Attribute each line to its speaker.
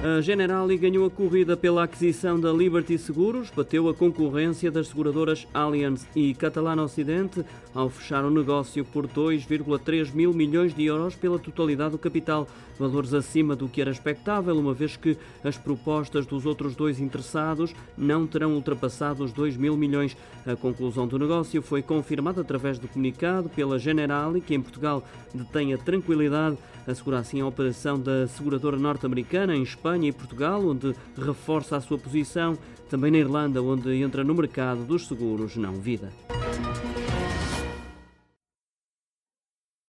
Speaker 1: A Generali ganhou a corrida pela aquisição da Liberty Seguros, bateu a concorrência das seguradoras Allianz e Catalana Ocidente ao fechar o negócio por 2,3 mil milhões de euros pela totalidade do capital, valores acima do que era expectável, uma vez que as propostas dos outros dois interessados não terão ultrapassado os 2 mil milhões. A conclusão do negócio foi confirmada através do comunicado pela Generali, que em Portugal detém a tranquilidade, assegura assim a operação da seguradora norte-americana em Espanha Espanha e Portugal, onde reforça a sua posição, também na Irlanda, onde entra no mercado dos seguros não vida.